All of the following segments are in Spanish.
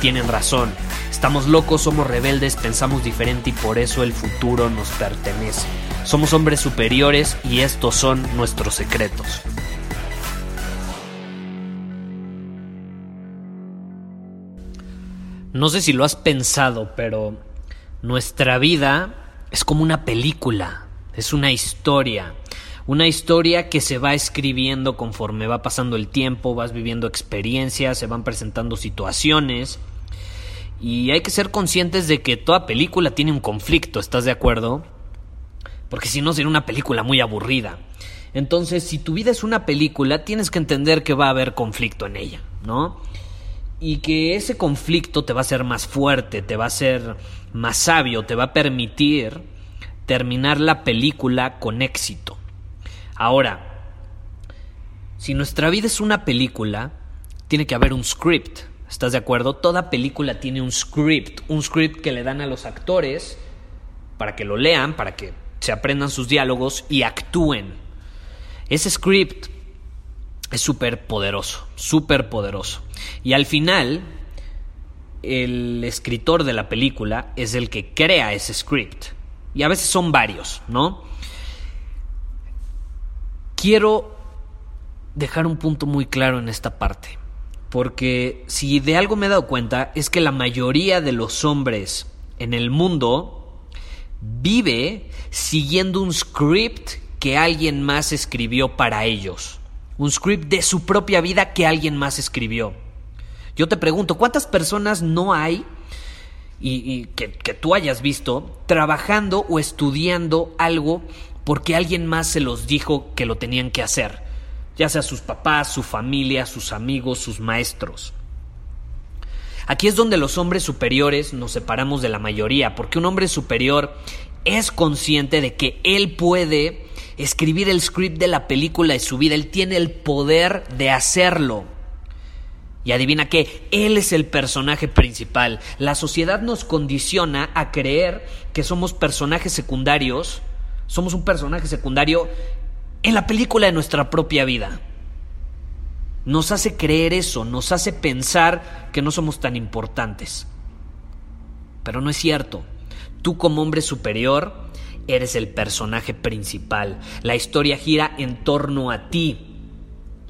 tienen razón. Estamos locos, somos rebeldes, pensamos diferente y por eso el futuro nos pertenece. Somos hombres superiores y estos son nuestros secretos. No sé si lo has pensado, pero nuestra vida es como una película, es una historia, una historia que se va escribiendo conforme va pasando el tiempo, vas viviendo experiencias, se van presentando situaciones y hay que ser conscientes de que toda película tiene un conflicto, ¿estás de acuerdo? Porque si no sería una película muy aburrida. Entonces, si tu vida es una película, tienes que entender que va a haber conflicto en ella, ¿no? y que ese conflicto te va a hacer más fuerte, te va a hacer más sabio, te va a permitir terminar la película con éxito. Ahora, si nuestra vida es una película, tiene que haber un script. ¿Estás de acuerdo? Toda película tiene un script, un script que le dan a los actores para que lo lean, para que se aprendan sus diálogos y actúen. Ese script es súper poderoso, súper poderoso. Y al final, el escritor de la película es el que crea ese script. Y a veces son varios, ¿no? Quiero dejar un punto muy claro en esta parte. Porque si de algo me he dado cuenta es que la mayoría de los hombres en el mundo vive siguiendo un script que alguien más escribió para ellos un script de su propia vida que alguien más escribió. Yo te pregunto, ¿cuántas personas no hay y, que, tú hayas visto trabajando o estudiando algo porque alguien más se los dijo que lo tenían que hacer? Ya sea sus papás, su familia, sus amigos, sus maestros. Aquí es donde los hombres superiores nos separamos de la mayoría, porque un hombre superior es consciente de que él puede escribir el script de la película de su vida. Él tiene el poder de hacerlo. Y adivina qué, Él es el personaje principal. La sociedad nos condiciona a creer que somos personajes secundarios, somos un personaje secundario en la película de nuestra propia vida. Nos hace creer eso, nos hace pensar que no somos tan importantes. Pero no es cierto. Tú como hombre superior eres el personaje principal. La historia gira en torno a ti.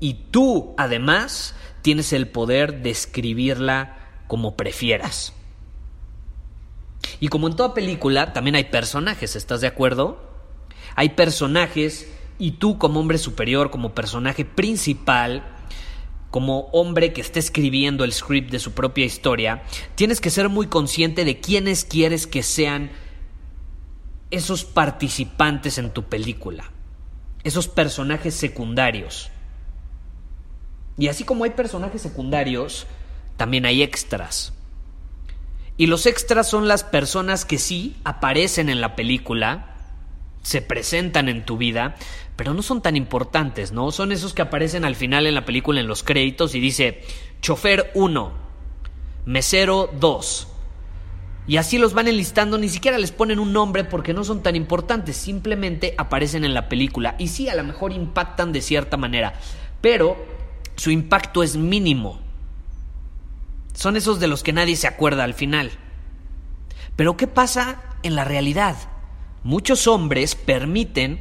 Y tú, además, tienes el poder de escribirla como prefieras. Y como en toda película, también hay personajes, ¿estás de acuerdo? Hay personajes y tú como hombre superior, como personaje principal, como hombre que está escribiendo el script de su propia historia, tienes que ser muy consciente de quiénes quieres que sean esos participantes en tu película, esos personajes secundarios. Y así como hay personajes secundarios, también hay extras. Y los extras son las personas que sí aparecen en la película, se presentan en tu vida, pero no son tan importantes, ¿no? Son esos que aparecen al final en la película en los créditos y dice chofer 1, mesero 2, y así los van enlistando, ni siquiera les ponen un nombre porque no son tan importantes, simplemente aparecen en la película. Y sí, a lo mejor impactan de cierta manera, pero su impacto es mínimo. Son esos de los que nadie se acuerda al final. Pero ¿qué pasa en la realidad? Muchos hombres permiten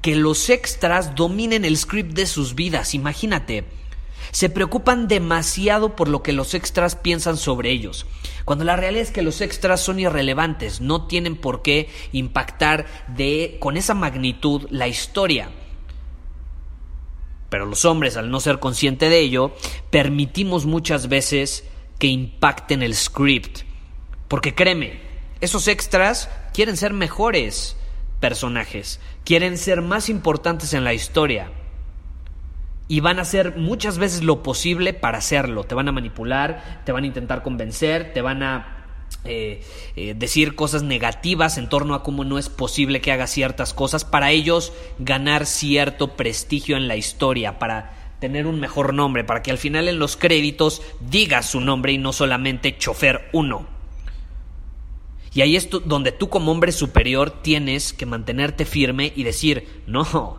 que los extras dominen el script de sus vidas. Imagínate, se preocupan demasiado por lo que los extras piensan sobre ellos, cuando la realidad es que los extras son irrelevantes, no tienen por qué impactar de con esa magnitud la historia. Pero los hombres, al no ser conscientes de ello, permitimos muchas veces que impacten el script. Porque créeme, Esos extras quieren ser mejores personajes, quieren ser más importantes en la historia y van a hacer muchas veces lo posible para hacerlo. Te van a manipular, te van a intentar convencer, te van a eh, eh, decir cosas negativas en torno a cómo no es posible que haga ciertas cosas para ellos ganar cierto prestigio en la historia, para tener un mejor nombre, para que al final en los créditos digas su nombre y no solamente chofer 1. Y ahí es donde tú como hombre superior tienes que mantenerte firme y decir, no,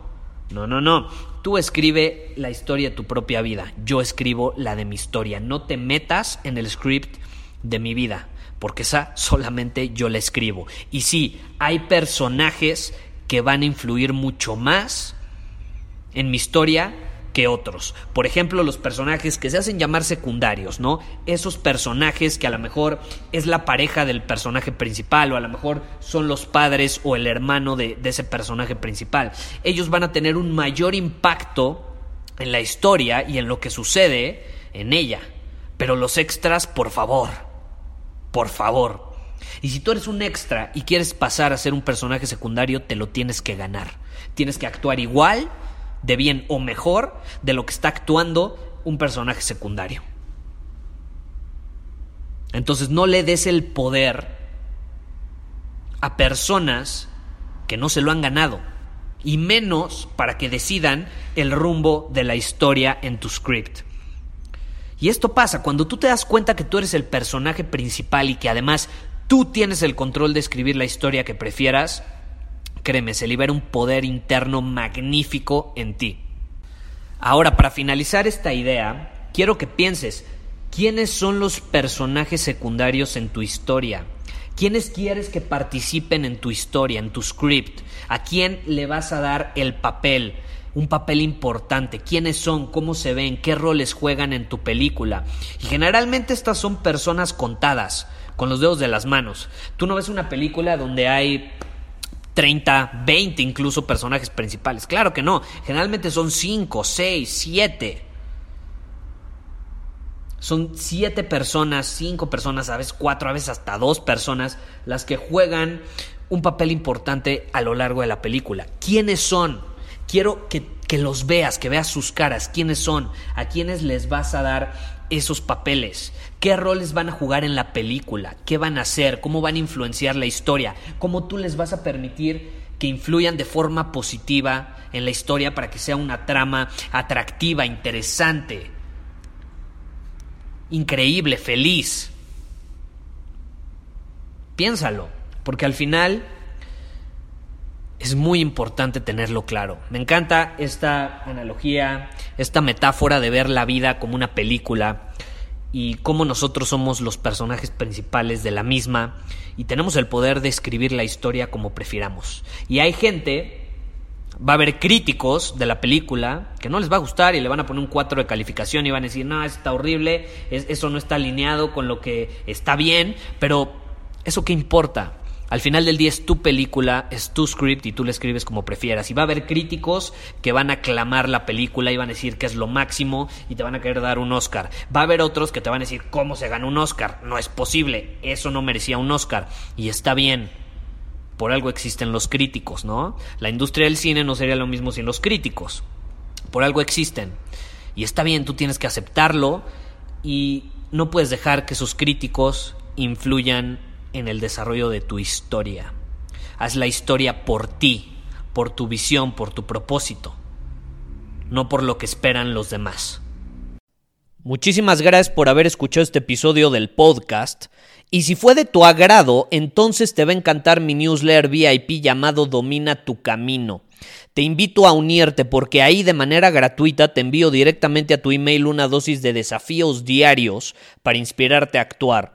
no, no, no. Tú escribe la historia de tu propia vida. Yo escribo la de mi historia. No te metas en el script de mi vida, porque esa solamente yo la escribo. Y sí, hay personajes que van a influir mucho más en mi historia que otros. Por ejemplo, los personajes que se hacen llamar secundarios, ¿no? Esos personajes que a lo mejor es la pareja del personaje principal o a lo mejor son los padres o el hermano de, de ese personaje principal. Ellos van a tener un mayor impacto en la historia y en lo que sucede en ella. Pero los extras, por favor, por favor. Y si tú eres un extra y quieres pasar a ser un personaje secundario, te lo tienes que ganar. Tienes que actuar igual de bien o mejor de lo que está actuando un personaje secundario. Entonces no le des el poder a personas que no se lo han ganado y menos para que decidan el rumbo de la historia en tu script. Y esto pasa cuando tú te das cuenta que tú eres el personaje principal y que además tú tienes el control de escribir la historia que prefieras, créeme, se libera un poder interno magnífico en ti. Ahora, para finalizar esta idea, quiero que pienses, ¿quiénes son los personajes secundarios en tu historia? ¿Quiénes quieres que participen en tu historia, en tu script? ¿A quién le vas a dar el papel? Un papel importante. ¿Quiénes son? ¿Cómo se ven? ¿Qué roles juegan en tu película? Y generalmente estas son personas contadas, con los dedos de las manos. Tú no ves una película donde hay 30, 20 incluso personajes principales. Claro que no, generalmente son 5, 6, 7. Son 7 personas, 5 personas, a veces 4, a veces hasta 2 personas las que juegan un papel importante a lo largo de la película. ¿Quiénes son? Quiero que, que los veas, que veas sus caras, quiénes son, a quiénes les vas a dar esos papeles, qué roles van a jugar en la película, qué van a hacer, cómo van a influenciar la historia, cómo tú les vas a permitir que influyan de forma positiva en la historia para que sea una trama atractiva, interesante, increíble, feliz. Piénsalo, porque al final es muy importante tenerlo claro. Me encanta esta analogía, esta metáfora de ver la vida como una película y cómo nosotros somos los personajes principales de la misma y tenemos el poder de escribir la historia como prefiramos. Y hay gente, va a haber críticos de la película que no les va a gustar y le van a poner un 4 de calificación y van a decir, no, está horrible, eso no está alineado con lo que está bien, pero ¿eso qué importa? Al final del día es tu película, es tu script y tú le escribes como prefieras. Y va a haber críticos que van a aclamar la película y van a decir que es lo máximo y te van a querer dar un Oscar. Va a haber otros que te van a decir cómo se gana un Oscar. No es posible, eso no merecía un Oscar. Y está bien. Por algo existen los críticos, ¿no? La industria del cine no sería lo mismo sin los críticos. Por algo existen. Y está bien, tú tienes que aceptarlo y no puedes dejar que sus críticos influyan en el desarrollo de tu historia. Haz la historia por ti, por tu visión, por tu propósito, no por lo que esperan los demás. Muchísimas gracias por haber escuchado este episodio del podcast. Y si fue de tu agrado, entonces te va a encantar mi newsletter VIP llamado Domina tu Camino. Te invito a unirte porque ahí de manera gratuita te envío directamente a tu email una dosis de desafíos diarios para inspirarte a actuar.